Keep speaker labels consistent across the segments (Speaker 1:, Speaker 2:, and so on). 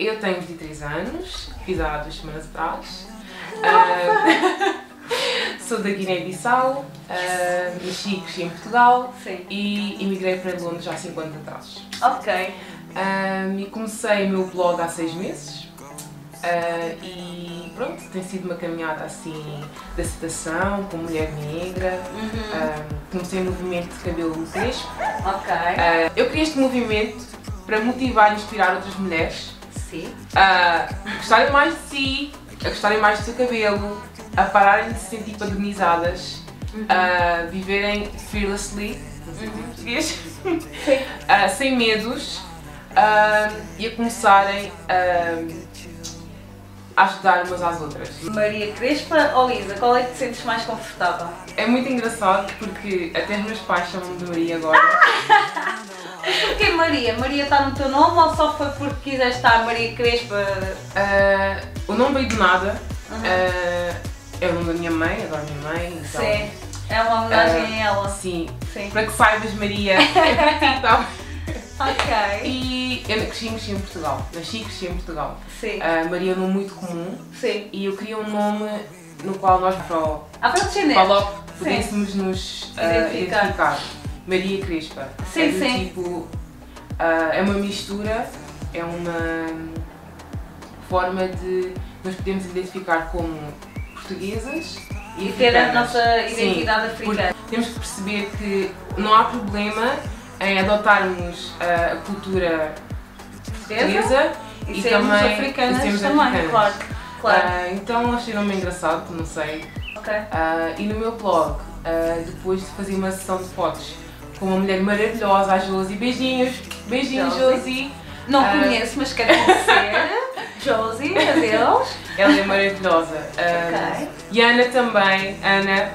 Speaker 1: Eu tenho 23 anos, fiz há duas semanas atrás. Ah, sou da Guiné-Bissau, uh, nasci e cresci em Portugal
Speaker 2: Sim.
Speaker 1: e emigrei para Londres há 5 anos atrás.
Speaker 2: Ok.
Speaker 1: Um, e comecei o meu blog há 6 meses. Uh, e pronto, tem sido uma caminhada assim de aceitação, com mulher negra. Um, comecei o movimento de cabelo crespo.
Speaker 2: Ok.
Speaker 1: Uh, eu criei este movimento para motivar e inspirar outras mulheres
Speaker 2: Sim.
Speaker 1: a gostarem mais de si, a gostarem mais do seu cabelo, a pararem de se sentir padronizadas, a viverem fearlessly, não sei português, ah, sem medos ah, e a começarem a ajudar umas às outras.
Speaker 2: Maria Crespa ou Lisa, qual é que te sentes mais confortável?
Speaker 1: É muito engraçado porque até os meus pais chamam-me de Maria agora.
Speaker 2: Porquê Maria? Maria está no teu nome ou só foi porque quiseste estar Maria Crespa?
Speaker 1: Ah, o nome veio do nada.
Speaker 2: Uhum.
Speaker 1: Ah, é o nome da minha mãe, adoro a minha mãe. Então,
Speaker 2: Sim. É uma homenagem a ela.
Speaker 1: Sim,
Speaker 2: Sim.
Speaker 1: para que saibas, Maria, para tá?
Speaker 2: Ok.
Speaker 1: E eu cresci cresci em Portugal. Nasci e cresci em Portugal.
Speaker 2: Sim.
Speaker 1: Ah, Maria é um nome muito comum
Speaker 2: Sim.
Speaker 1: e eu queria um nome no qual nós, para o
Speaker 2: Ah, para
Speaker 1: para
Speaker 2: descendentes.
Speaker 1: logo pudéssemos nos ah,
Speaker 2: Identificar.
Speaker 1: identificar. Maria Crespa.
Speaker 2: Sim,
Speaker 1: é do
Speaker 2: sim.
Speaker 1: tipo. ah, é uma mistura, é uma forma de nos podermos identificar como portuguesas e,
Speaker 2: E ter a nossa
Speaker 1: Sim,
Speaker 2: identidade
Speaker 1: porque
Speaker 2: africana.
Speaker 1: Temos que perceber que não há problema em adotarmos ah, a cultura portuguesa
Speaker 2: E sermos
Speaker 1: também-
Speaker 2: africanas
Speaker 1: e sermos
Speaker 2: também,
Speaker 1: africanas.
Speaker 2: claro. Claro.
Speaker 1: Ah, então achei o nome engraçado, não sei.
Speaker 2: ok.
Speaker 1: Ah, e no meu blog, ah, depois de fazer uma sessão de fotos com uma mulher maravilhosa, a Josie, beijinhos, beijinhos
Speaker 2: Josie.
Speaker 1: Josie.
Speaker 2: Não
Speaker 1: Ah.
Speaker 2: conheço, mas quero conhecer. Josie, adeus.
Speaker 1: Ela é maravilhosa. Ah,
Speaker 2: Ok.
Speaker 1: E a Ana também, Ana,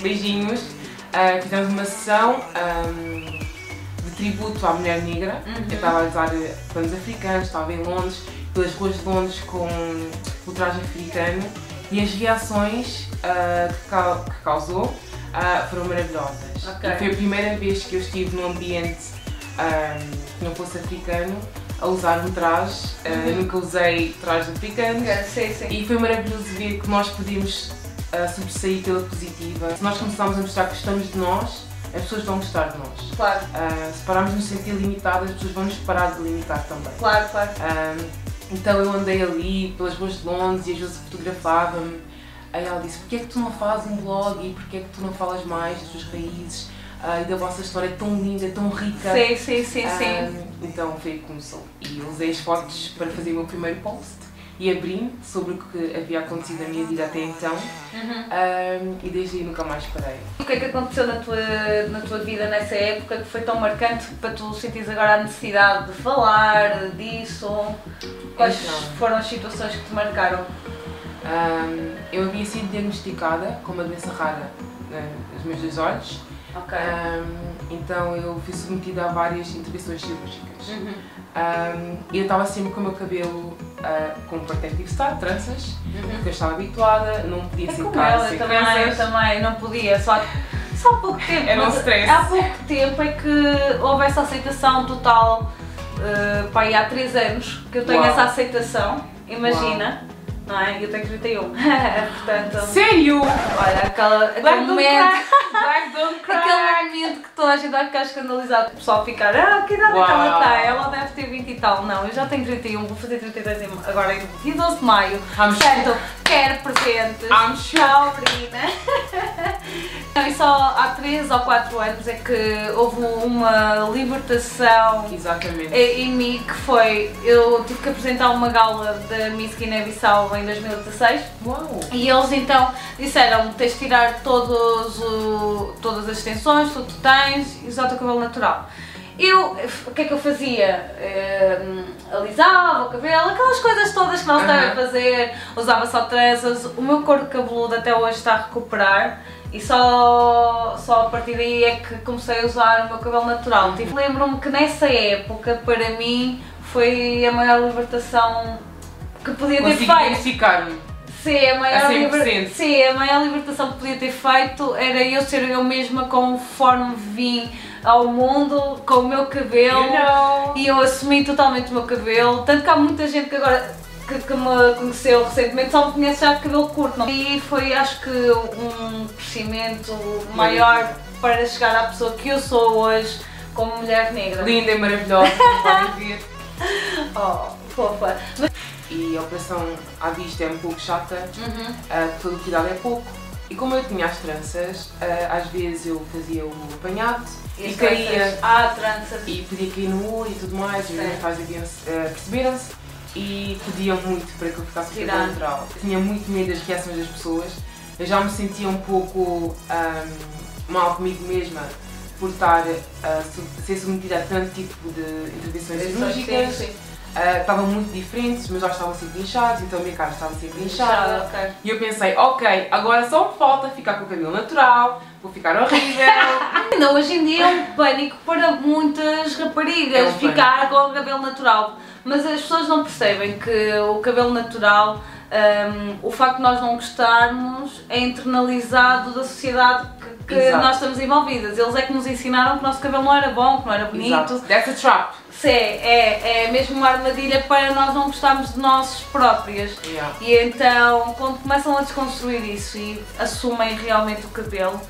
Speaker 1: beijinhos. Ah, fizemos uma sessão ahm, de tributo à mulher negra.
Speaker 2: Uhum.
Speaker 1: Eu estava a usar panos africanos, estava em Londres, pelas ruas de Londres com o traje africano e as reações ah, que, que causou ah, foram maravilhosas.
Speaker 2: Ok.
Speaker 1: E foi a primeira vez que eu estive num ambiente ahm, que não fosse africano a usar um traje.
Speaker 2: Uhum.
Speaker 1: Nunca usei trajes africanos.
Speaker 2: Sim, sim.
Speaker 1: E foi maravilhoso ver que nós podíamos ah, sobressair pela positiva. Se nós começarmos a mostrar que gostamos de nós, as pessoas vão gostar de nós.
Speaker 2: Claro,
Speaker 1: Ah, se pararmos de nos sentir limitadas, as pessoas vão nos parar de limitar também.
Speaker 2: claro, claro.
Speaker 1: Ah, então eu andei ali pelas ruas de Londres e a Josi fotografava-me. Aí ela disse, porquê é que tu não fazes um blog e porquê é que tu não falas mais das tuas raízes ah, e da vossa história tão linda, tão rica?
Speaker 2: Sim, sim, sim, sim.
Speaker 1: Ah, então foi que começou. E eu usei as fotos para fazer o meu primeiro post e abri sobre o que havia acontecido na minha vida até então
Speaker 2: Uhum.
Speaker 1: Ah, e desde aí nunca mais parei.
Speaker 2: O que é que aconteceu na tua, na tua vida nessa época que foi tão marcante para tu sentires agora a necessidade de falar disso? Quais
Speaker 1: Então.
Speaker 2: foram as situações que te marcaram?
Speaker 1: Ah, eu havia sido diagnosticada com uma doença rara né, nos meus dois olhos,
Speaker 2: Ok.
Speaker 1: Ah, então eu fui submetida a várias intervenções cirúrgicas.
Speaker 2: Uhum.
Speaker 1: E eu estava sempre com o meu cabelo ah, com protective start, tranças,
Speaker 2: Uhum.
Speaker 1: porque eu estava habituada, não podia
Speaker 2: É
Speaker 1: cara
Speaker 2: ela, eu
Speaker 1: sem
Speaker 2: também, eu também não podia, só, só há pouco tempo.
Speaker 1: Era um
Speaker 2: mas
Speaker 1: stress.
Speaker 2: Há pouco tempo é que houve essa aceitação total, uh, pá, há 3 anos que eu tenho
Speaker 1: Uau.
Speaker 2: essa aceitação, imagina, não é? Eu tenho 31, portanto,
Speaker 1: Sério?
Speaker 2: olha, aquela, aquele
Speaker 1: Black
Speaker 2: momento!
Speaker 1: Black don't cry!
Speaker 2: aquele momento que toda a gente vai ficar escandalizado, o pessoal ficar, ah, que idade é que ela tem? Ela deve ter 20 e tal. Não, eu já tenho 31, vou fazer 32 em- agora em dia 12 de maio. Portanto, quero presentes.
Speaker 1: I'm sure.
Speaker 2: Tchau, Brina. E só há 3 ou 4 anos é que houve uma libertação
Speaker 1: Exatamente.
Speaker 2: em em mim que foi, eu tive que apresentar uma gala da Miss Guiné-Bissau em 2016
Speaker 1: Uau!
Speaker 2: e eles então disseram tens de tirar todos o- todas as extensões, tudo que tens e usar o teu cabelo natural. Eu, o que é que eu fazia? Eh, alisava o cabelo, aquelas coisas todas que não se devem fazer, usava só tranças, o meu couro cabeludo até hoje está a recuperar e só, só a partir daí é que comecei a usar o meu cabelo natural. Tipo, Lembro-me que nessa época, para mim, foi a maior libertação que podia ter
Speaker 1: Consegui
Speaker 2: feito.
Speaker 1: identificar-me.
Speaker 2: Sim, a maior,
Speaker 1: A 100%.
Speaker 2: liber- Sim, a maior libertação que podia ter feito era eu ser eu mesma conforme vim ao mundo com o meu cabelo
Speaker 1: You know.
Speaker 2: e eu assumi totalmente o meu cabelo. Tanto que há muita gente que agora que, que me conheceu recentemente só me conhece já de cabelo curto. Não? E foi acho que um crescimento maior para chegar à pessoa que eu sou hoje como mulher negra.
Speaker 1: Linda e maravilhosa, como podem ver.
Speaker 2: Oh, fofa.
Speaker 1: E a operação à vista é um pouco chata,
Speaker 2: Uhum.
Speaker 1: todo o cuidado é pouco. E como eu tinha as tranças, ah, às vezes eu fazia o apanhado e,
Speaker 2: as
Speaker 1: caía?
Speaker 2: Ah, tranças.
Speaker 1: e podia cair no olho e tudo mais. E os meus pais ah, perceberam-se e pediam muito para que eu ficasse com o
Speaker 2: Tirar.
Speaker 1: cabelo natural. Tinha muito medo das reações das pessoas. Eu já me sentia um pouco ah, mal comigo mesma por estar a su- ser submetida a tanto tipo de intervenções cirúrgicas. Ah, estavam muito diferentes, os meus olhos estavam sempre inchados, então a minha cara estava sempre
Speaker 2: Inchada,
Speaker 1: inchada.
Speaker 2: ok.
Speaker 1: E eu pensei, ok, agora só me falta ficar com o cabelo natural, vou ficar horrível.
Speaker 2: Ainda hoje em dia é um pânico para muitas raparigas
Speaker 1: É um
Speaker 2: ficar com o cabelo natural. Mas as pessoas não percebem que o cabelo natural, hum, o facto de nós não gostarmos, é internalizado da sociedade que, que nós estamos envolvidas. Eles é que nos ensinaram que o nosso cabelo não era bom, que não era bonito.
Speaker 1: Exato. That's a trap.
Speaker 2: Sim, é, é mesmo uma armadilha para nós não gostarmos de nós próprias.
Speaker 1: Yeah.
Speaker 2: E então, quando começam a desconstruir isso e assumem realmente o cabelo,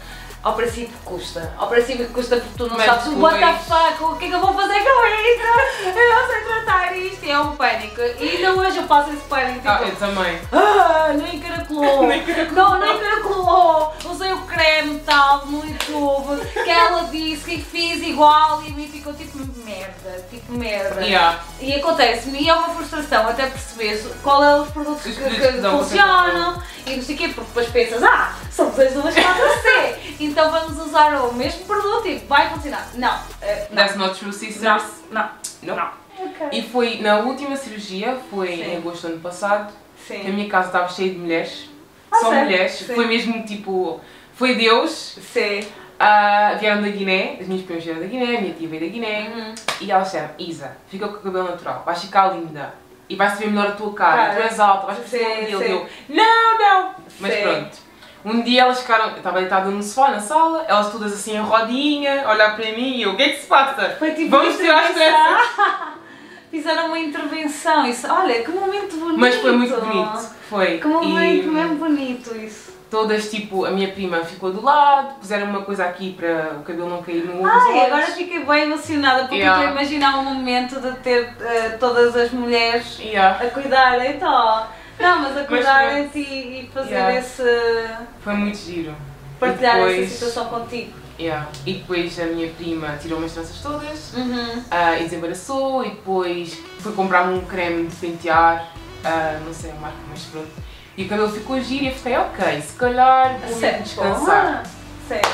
Speaker 2: ao princípio custa. Ao princípio custa porque tu não
Speaker 1: Mas
Speaker 2: sabes what the fuck, o que é que eu vou fazer com isto? Eu não sei tratar isto. E é um pânico. E ainda hoje eu passo esse pânico. Tipo,
Speaker 1: Ah, eu também.
Speaker 2: ah, nem caracolou.
Speaker 1: Nem
Speaker 2: Não, nem caracolou. Usei o creme tal no YouTube que ela disse que fiz igual e a mim ficou tipo merda, tipo merda.
Speaker 1: Yeah.
Speaker 2: E acontece-me, e é uma frustração até perceber qual é os produtos
Speaker 1: Os
Speaker 2: que, que
Speaker 1: que
Speaker 2: funcionam e não sei o quê, porque depois pensas, ah, somos as duas 4C, então vamos usar o mesmo produto e vai funcionar. Não, eh, não,
Speaker 1: That's not true,
Speaker 2: não,
Speaker 1: sisters.
Speaker 2: não,
Speaker 1: Não.
Speaker 2: não. Ok.
Speaker 1: E foi na última cirurgia, foi
Speaker 2: Sim.
Speaker 1: em agosto do ano passado, que a
Speaker 2: Sim,
Speaker 1: minha casa estava cheia de mulheres.
Speaker 2: Ah,
Speaker 1: Só
Speaker 2: sério?
Speaker 1: mulheres.
Speaker 2: Sim.
Speaker 1: Foi mesmo tipo. Foi Deus.
Speaker 2: sim.
Speaker 1: Ah, vieram da Guiné, as minhas primas vieram da Guiné, a minha tia veio da Guiné.
Speaker 2: Uhum.
Speaker 1: E elas disseram, Isa, fica com o cabelo natural, vais ficar linda. E vai-se ver melhor a tua cara,
Speaker 2: Cara.
Speaker 1: tu és alta, vais
Speaker 2: Sim,
Speaker 1: um modelo.
Speaker 2: sim.
Speaker 1: E eu, não, não. Mas
Speaker 2: Sim.
Speaker 1: pronto. Um dia elas ficaram, eu estava deitada no sofá, na sala, elas todas assim em rodinha, a olhar para mim e eu, o que é que se passa?
Speaker 2: Foi tipo
Speaker 1: Vamos tirar as tranças.
Speaker 2: Fizeram uma intervenção, isso, olha, que momento bonito.
Speaker 1: Mas foi muito bonito, foi.
Speaker 2: Que momento
Speaker 1: e
Speaker 2: mesmo bonito isso.
Speaker 1: Todas, tipo, a minha prima ficou do lado, puseram uma coisa aqui para o cabelo não cair no
Speaker 2: Ai,
Speaker 1: olhos.
Speaker 2: agora fiquei bem emocionada porque
Speaker 1: Yeah.
Speaker 2: estou a imaginar um momento de ter eh, todas as mulheres
Speaker 1: Yeah.
Speaker 2: a cuidarem, então. Não, mas a cuidarem de
Speaker 1: pronto.
Speaker 2: ti e fazer
Speaker 1: Yeah.
Speaker 2: esse.
Speaker 1: Foi muito giro.
Speaker 2: partilhar
Speaker 1: E depois-
Speaker 2: essa situação contigo.
Speaker 1: Yeah. E depois a minha prima tirou umas tranças todas
Speaker 2: Uhum.
Speaker 1: ah, e desembaraçou e depois foi comprar um creme de pentear, ah, não sei a marca, mas pronto. E o cabelo ficou giro e eu fiquei, ok, se calhar vou
Speaker 2: Sério?
Speaker 1: descansar.
Speaker 2: Ah, Sério.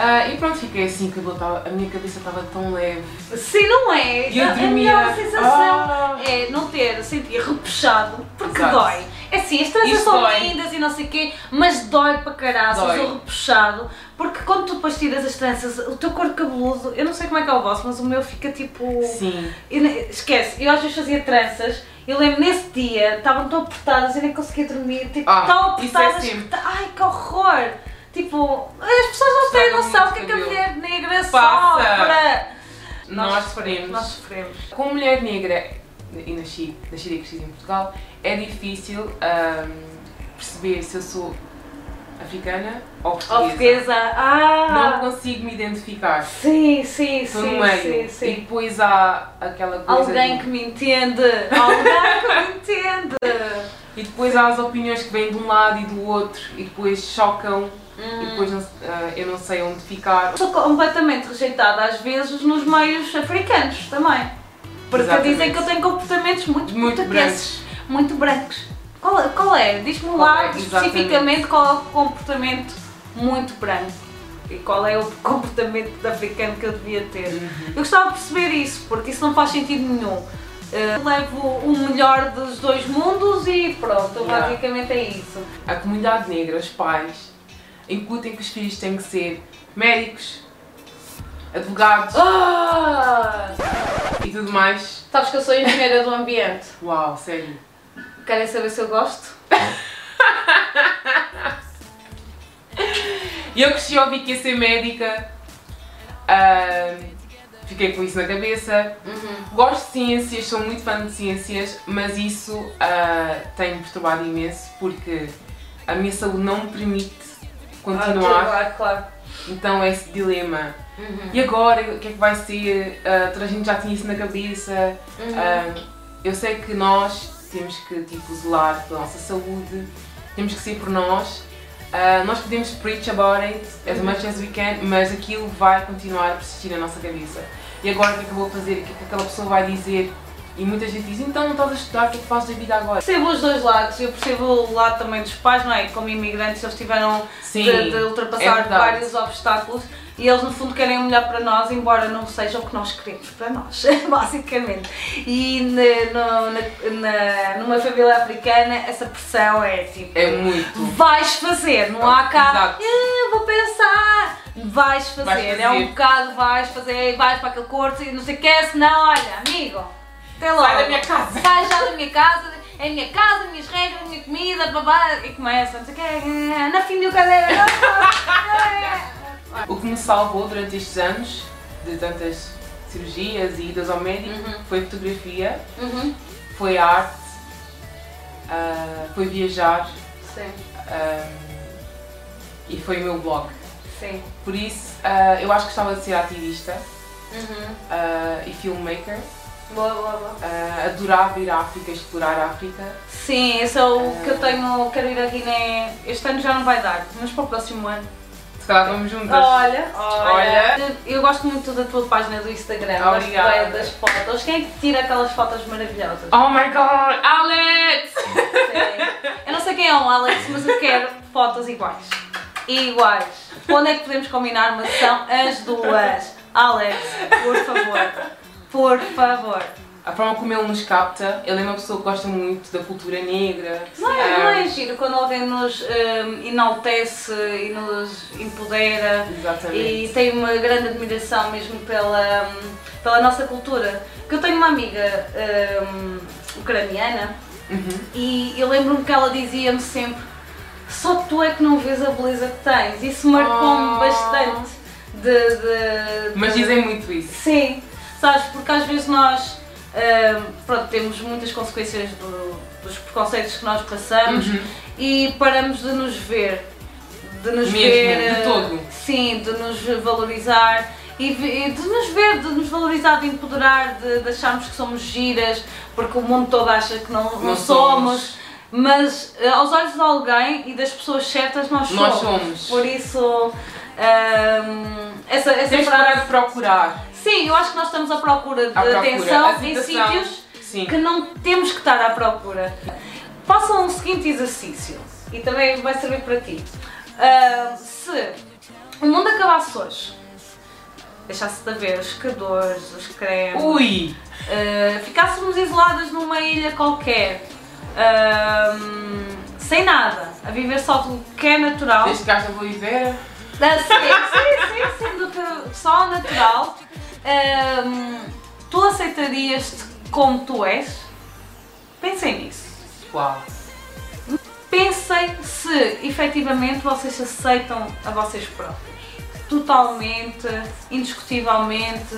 Speaker 1: Ah, e pronto, fiquei assim, cabelo tava, a minha cabeça estava tão leve.
Speaker 2: Sim, não é?
Speaker 1: E eu
Speaker 2: a
Speaker 1: dormia.
Speaker 2: melhor sensação
Speaker 1: Ah.
Speaker 2: é não ter sentir repuxado, porque
Speaker 1: Exato.
Speaker 2: dói. É assim, as tranças são lindas e não sei o quê, mas dói para caraças
Speaker 1: Dói.
Speaker 2: o repuxado, porque quando tu depois tiras as tranças, o teu corpo cabeludo, eu não sei como é que é o vosso, mas o meu fica tipo.
Speaker 1: Sim.
Speaker 2: Eu esquece, eu às vezes fazia tranças, eu lembro nesse dia, estavam tão apertadas, eu nem conseguia dormir, tipo,
Speaker 1: Ah,
Speaker 2: tão
Speaker 1: é
Speaker 2: apertadas.
Speaker 1: sempre.
Speaker 2: que ta- ai, que horror! Tipo, as pessoas não têm
Speaker 1: Estraga
Speaker 2: noção o
Speaker 1: muito
Speaker 2: que é que a mulher negra
Speaker 1: Passa.
Speaker 2: sofre.
Speaker 1: Nós sofremos.
Speaker 2: Nós sofremos.
Speaker 1: Como mulher negra e nasci, nascida e crescida em Portugal, é difícil ahm, perceber se eu sou africana ou portuguesa.
Speaker 2: Ou portuguesa, ah!
Speaker 1: Não consigo me identificar.
Speaker 2: Sim, sim,
Speaker 1: Estou
Speaker 2: sim,
Speaker 1: no meio.
Speaker 2: sim,
Speaker 1: E
Speaker 2: sim.
Speaker 1: depois há aquela coisa.
Speaker 2: Alguém
Speaker 1: do-
Speaker 2: que me entende, alguém que me entende.
Speaker 1: E depois há as opiniões que vêm de um lado e do outro e depois chocam e
Speaker 2: Hum.
Speaker 1: depois não- ah, eu não sei onde ficar.
Speaker 2: Sou completamente rejeitada às vezes nos meios africanos também. Porque
Speaker 1: Exatamente.
Speaker 2: dizem que eu tenho comportamentos muito,
Speaker 1: Muito
Speaker 2: portugueses, muito brancos. Qual, é- qual é? Diz-me lá
Speaker 1: é?
Speaker 2: especificamente qual é o comportamento muito branco e qual é o comportamento africano que eu devia ter.
Speaker 1: Uhum.
Speaker 2: Eu gostava de perceber isso, porque isso não faz sentido nenhum. Eh, levo o melhor dos dois mundos e pronto,
Speaker 1: Yeah.
Speaker 2: basicamente é isso.
Speaker 1: A comunidade negra, os pais, incutem que os filhos têm que ser médicos, advogados
Speaker 2: Ah!
Speaker 1: e tudo mais.
Speaker 2: Sabes que eu sou engenheira do ambiente.
Speaker 1: Uau, sério.
Speaker 2: Querem saber se eu gosto?
Speaker 1: E eu cresci a ouvir que ia ser médica. Uh, fiquei com isso na cabeça.
Speaker 2: Uhum.
Speaker 1: Gosto de ciências, sou muito fã de ciências, mas isso uh, tem-me perturbado imenso porque a minha saúde não me permite continuar.
Speaker 2: Ah, claro, claro.
Speaker 1: Então é esse dilema.
Speaker 2: Uhum.
Speaker 1: E agora, o que é que vai ser? Uh, toda a gente já tinha isso na cabeça.
Speaker 2: Uhum.
Speaker 1: Uh, eu sei que nós temos que tipo, zelar pela nossa saúde, temos que ser por nós. Uh, nós podemos preach about it as much as we can, mas aquilo vai continuar a persistir na nossa cabeça. E agora o que é que eu vou fazer? O que é que aquela pessoa vai dizer? E muita gente diz, então não estás a estudar, o que é que fazes da vida agora?
Speaker 2: Percebo os dois lados, eu percebo o lado também dos pais, não é? Como imigrantes eles tiveram
Speaker 1: Sim,
Speaker 2: de, de
Speaker 1: é
Speaker 2: ultrapassar
Speaker 1: verdade.
Speaker 2: vários obstáculos e eles no fundo querem o melhor para nós, embora não seja o que nós queremos para nós, basicamente. E no- na, numa família africana essa pressão é tipo.
Speaker 1: É muito.
Speaker 2: Vais fazer, não há cá. "Ah, vou pensar. Vais fazer.
Speaker 1: Vais
Speaker 2: é
Speaker 1: fazer.
Speaker 2: um bocado, vais fazer, vais para aquele curso e não sei o que, senão, olha, amigo, até logo.
Speaker 1: Sai da minha casa.
Speaker 2: Sai já da minha casa, é a minha casa, as minhas regras, a minha comida, babá, e começa, não sei o que, na fim do cadeira.
Speaker 1: O que me salvou durante estes anos, de tantas cirurgias e idas ao médico,
Speaker 2: Uhum.
Speaker 1: foi fotografia,
Speaker 2: Uhum.
Speaker 1: foi arte, ah, foi viajar
Speaker 2: Sim,
Speaker 1: ah, e foi o meu blog.
Speaker 2: sim.
Speaker 1: Por isso, ah, eu acho que gostava de ser ativista
Speaker 2: Uhum.
Speaker 1: ah, e filmmaker.
Speaker 2: Boa, boa, boa.
Speaker 1: Ah, adorava ir à África, explorar a África.
Speaker 2: Sim, esse é o que eu tenho, quero ir a Guiné, este ano já não vai dar, mas para o próximo ano.
Speaker 1: Se calhar vamos juntas.
Speaker 2: Olha,
Speaker 1: Olha.
Speaker 2: Eu gosto muito da tua página do Instagram,
Speaker 1: Obrigada.
Speaker 2: das fotos. Quem é que tira aquelas fotos maravilhosas?
Speaker 1: Oh my god, Alex!
Speaker 2: Sim. Eu não sei quem é o Alex, mas eu quero fotos iguais. Iguais. Quando é que podemos combinar uma sessão? As duas. Alex, por favor. Por favor.
Speaker 1: A forma como ele nos capta, ele é uma pessoa que gosta muito da cultura negra.
Speaker 2: Não é, não
Speaker 1: Ah,
Speaker 2: é giro quando alguém nos hum, enaltece e nos empodera
Speaker 1: Exatamente.
Speaker 2: e tenho uma grande admiração mesmo pela, hum, pela nossa cultura. Que eu tenho uma amiga hum, ucraniana
Speaker 1: Uhum.
Speaker 2: e eu lembro-me que ela dizia-me sempre só tu é que não vês a beleza que tens. Isso marcou-me
Speaker 1: Oh.
Speaker 2: bastante de, de-
Speaker 1: Mas
Speaker 2: de-
Speaker 1: dizem muito isso.
Speaker 2: Sim, sabes, porque às vezes nós hum, pronto, temos muitas consequências do- dos preconceitos que nós passamos
Speaker 1: Uhum.
Speaker 2: e paramos de nos ver, de nos
Speaker 1: Mesmo,
Speaker 2: ver,
Speaker 1: de
Speaker 2: eh,
Speaker 1: todo.
Speaker 2: sim, de nos valorizar e de nos ver, de nos valorizar, de empoderar, de, de acharmos que somos giras, porque o mundo todo acha que não, não,
Speaker 1: Não
Speaker 2: somos.
Speaker 1: somos.
Speaker 2: Mas eh, aos olhos de alguém e das pessoas certas nós somos.
Speaker 1: Nós somos.
Speaker 2: Por isso, hum, essa, essa
Speaker 1: Temos que
Speaker 2: frase-
Speaker 1: procurar.
Speaker 2: Sim, eu acho que nós estamos à procura de
Speaker 1: procura.
Speaker 2: atenção em sítios
Speaker 1: Sim.
Speaker 2: que não temos que estar à procura. Façam o seguinte exercício e também vai servir para ti. Ah, se o mundo acabasse hoje, deixasse de haver os secadores, os cremes,
Speaker 1: Ui!
Speaker 2: ah, ficássemos isoladas numa ilha qualquer, ah, sem nada, a viver só do que é natural.
Speaker 1: Desde que haja ideia.
Speaker 2: Ah, sim, sim, sim, sim, do que só natural. Ahm, tu aceitarias-te como tu és? Pensem nisso.
Speaker 1: Uau!
Speaker 2: Pensem se efetivamente vocês aceitam a vocês próprios. Totalmente, indiscutivelmente.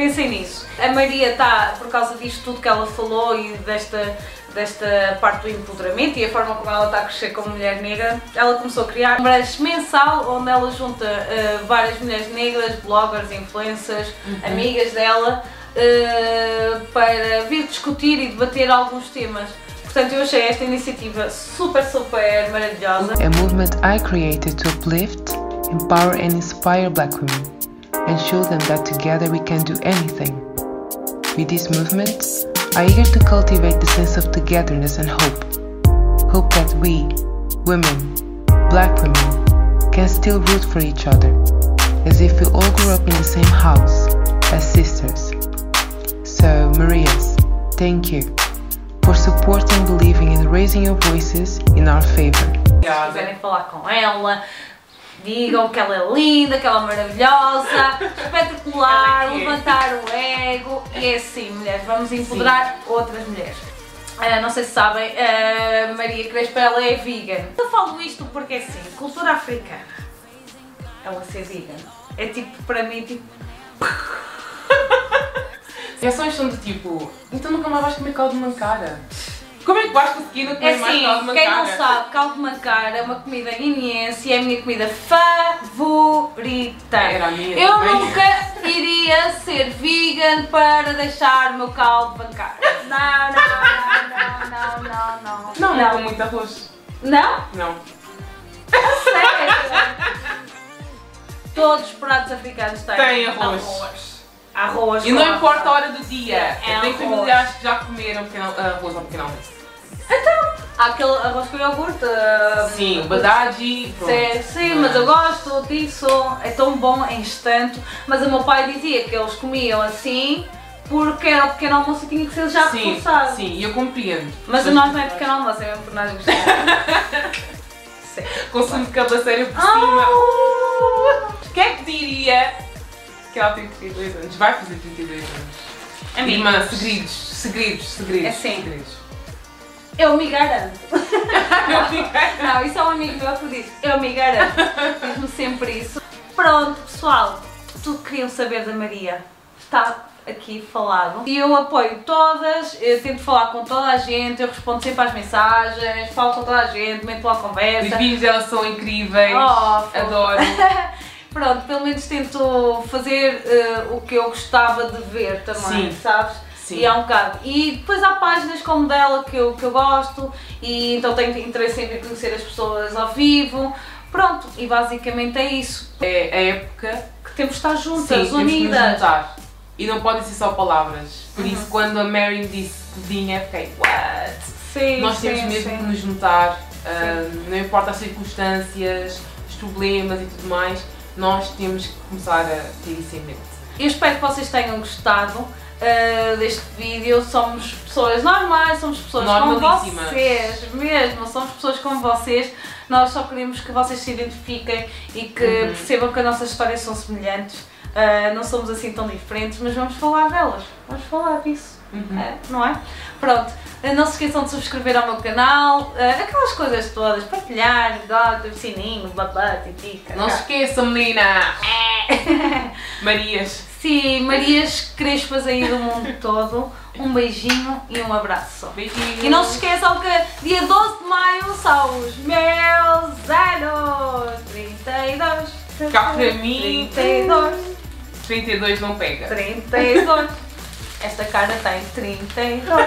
Speaker 2: Pensem nisso. A Maria está, por causa disto tudo que ela falou e desta, desta parte do empoderamento e a forma como ela está a crescer como mulher negra, ela começou a criar um branche mensal onde ela junta eh, várias mulheres negras, bloggers, influencers, amigas dela, eh, para vir discutir e debater alguns temas. Portanto, eu achei esta iniciativa super, super maravilhosa.
Speaker 3: a movement I created to uplift, empower, and inspire black women, and show them that together we can do anything. With these movements, I eager to cultivate the sense of togetherness and hope. Hope that we, women, black women, can still root for each other, as if we all grew up in the same house, as sisters. So, Marias, thank you for supporting believing and raising your voices in our favor.
Speaker 1: Obrigada.
Speaker 2: Digam que ela é linda, que ela é maravilhosa, espetacular,
Speaker 1: é
Speaker 2: levantar o ego. E é assim, mulheres, vamos empoderar outras mulheres. Ah, não sei se sabem, a Maria Crespo ela é vegan. Eu falo isto porque é assim, cultura africana, ela ser vegan, é tipo, para mim, tipo,
Speaker 1: Reações são do tipo, então nunca mais vais comer caldo de mancara. Como é que vais conseguir não comer
Speaker 2: É
Speaker 1: mais caldo de
Speaker 2: assim, quem não sabe, caldo de mancara é uma comida guineense e é a minha comida favorita.
Speaker 1: Era a minha
Speaker 2: Eu
Speaker 1: também.
Speaker 2: nunca iria ser vegan para deixar o meu caldo de mancara. Não, não, não, não, não, não.
Speaker 1: Não, não,
Speaker 2: não.
Speaker 1: com muito arroz.
Speaker 2: Não?
Speaker 1: Não.
Speaker 2: Sério? Todos os pratos africanos têm,
Speaker 1: Tem arroz.
Speaker 2: arroz. Arroz
Speaker 1: E não importa a hora do dia.
Speaker 2: É
Speaker 1: tenho
Speaker 2: arroz.
Speaker 1: familiares que já comeram pequeno, arroz ao pequeno almoço.
Speaker 2: Há aquele arroz com iogurte. ah,
Speaker 1: Sim, o badagi. pronto.
Speaker 2: Sim, sim, mas eu gosto disso, é tão bom em instante. Mas o meu pai dizia que eles comiam assim porque era o pequeno almoço e tinha que ser já
Speaker 1: Sim,
Speaker 2: reforçado.
Speaker 1: sim, e eu compreendo.
Speaker 2: Mas o nosso não é
Speaker 1: que
Speaker 2: pequeno almoço, é mesmo por nós gostarmos. sim.
Speaker 1: Consumo de cabaceira por
Speaker 2: Ah!
Speaker 1: cima. Uh! Quem é que diria que ela tem 32 anos? Vai fazer 32 anos.
Speaker 2: Amigos.
Speaker 1: Irmã, segredos, segredos, segredos.
Speaker 2: É sim.
Speaker 1: segredos.
Speaker 2: Eu me garanto.
Speaker 1: Eu fiquei-
Speaker 2: Não, isso é um amigo meu que disse, eu me garanto. Diz-me sempre isso. Pronto, pessoal, tudo que queriam saber da Maria está aqui falado. E eu apoio todas, eu tento falar com toda a gente, eu respondo sempre às mensagens, falo com toda a gente, meto lá a
Speaker 1: Os
Speaker 2: conversa.
Speaker 1: vídeos delas são incríveis.
Speaker 2: Oh.
Speaker 1: Adoro.
Speaker 2: Pronto, pelo menos tento fazer eh, o que eu gostava de ver também,
Speaker 1: Sim.
Speaker 2: sabes?
Speaker 1: Sim.
Speaker 2: E há um bocado. E depois há páginas como dela que eu, que eu gosto e então tenho interesse em vir conhecer as pessoas ao vivo. Pronto, e basicamente é isso.
Speaker 1: É a época
Speaker 2: Que temos de estar
Speaker 1: Sim,
Speaker 2: juntas,
Speaker 1: temos que nos
Speaker 2: unidas.
Speaker 1: juntar. E não podem ser só palavras. Por
Speaker 2: Uhum.
Speaker 1: isso, quando a Mary disse eu fiquei, what?
Speaker 2: Sim,
Speaker 1: Nós temos
Speaker 2: sim,
Speaker 1: mesmo
Speaker 2: sim.
Speaker 1: que nos juntar, ah, não importa as circunstâncias, os problemas e tudo mais, nós temos que começar a ter isso em mente.
Speaker 2: Eu espero que vocês tenham gostado uh, deste vídeo. Somos pessoas normais, somos pessoas como vocês, mesmo, somos pessoas como vocês. Nós só queremos que vocês se identifiquem e que
Speaker 1: Uhum.
Speaker 2: percebam que as nossas histórias são semelhantes. Uh, não somos assim tão diferentes, mas vamos falar delas. Vamos falar disso.
Speaker 1: Uhum.
Speaker 2: É, não é? Pronto, Uh, não se esqueçam de subscrever ao meu canal, aquelas coisas todas, partilhar, dar, sininho, babá, titica.
Speaker 1: Não se esqueçam, menina! Marias!
Speaker 2: Sim, Marias Crespas aí do mundo todo. Um beijinho e um abraço.
Speaker 1: Beijinhos!
Speaker 2: E não se esqueçam que dia 12 de maio são os meus anos! 32.
Speaker 1: Cá para mim.
Speaker 2: 32.
Speaker 1: 32 não pega.
Speaker 2: 32. Esta cara tem 32.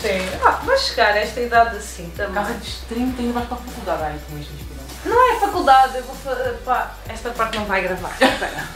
Speaker 2: Sim. Ah, vai chegar a esta idade assim também.
Speaker 1: Casa dos 30 ainda vais para a faculdade. Ai, com inspiração.
Speaker 2: Não é faculdade, eu vou pá, esta parte não vai gravar. Espera.